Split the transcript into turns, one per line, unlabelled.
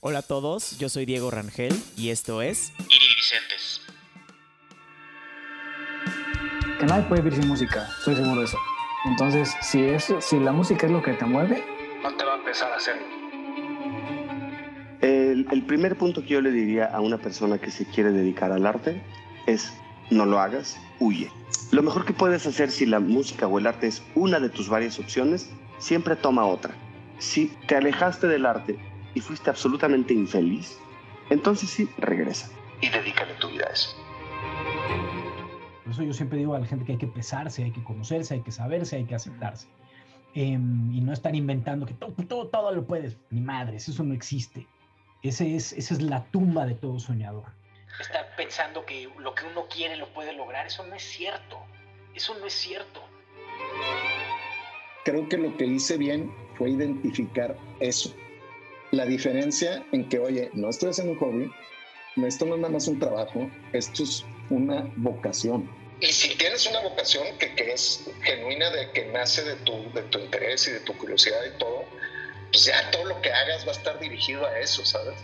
Hola a todos, yo soy Diego Rangel y esto es
Iridicentes.
Que nadie puede vivir sin música, estoy seguro de eso. Entonces, si, es, si la música es lo que te mueve,
No te va a empezar a hacerlo.
El, el primer punto que yo le diría a una persona que se quiere dedicar al arte es no lo hagas, huye. Lo mejor que puedes hacer si la música o el arte es una de tus varias opciones, siempre toma otra. Si te alejaste del arte y fuiste absolutamente infeliz, entonces sí, regresa.
Y dedícale tu vida a eso.
Por eso yo siempre digo a la gente que hay que pesarse, hay que conocerse, hay que saberse, hay que aceptarse. Em, y no estar inventando que todo, todo, todo lo puedes. Ni madres, eso no existe. Ese es, esa es la tumba de todo soñador.
Estar pensando que lo que uno quiere lo puede lograr, eso no es cierto. Eso no es cierto.
creo que lo que hice bien fue identificar eso. La diferencia en que, oye, no estoy haciendo un hobby, esto no es nada más un trabajo, esto es una vocación.
Y si tienes una vocación que, que es genuina, de que nace de tu, de tu interés y de tu curiosidad y todo, pues ya todo lo que hagas va a estar dirigido a eso, ¿sabes?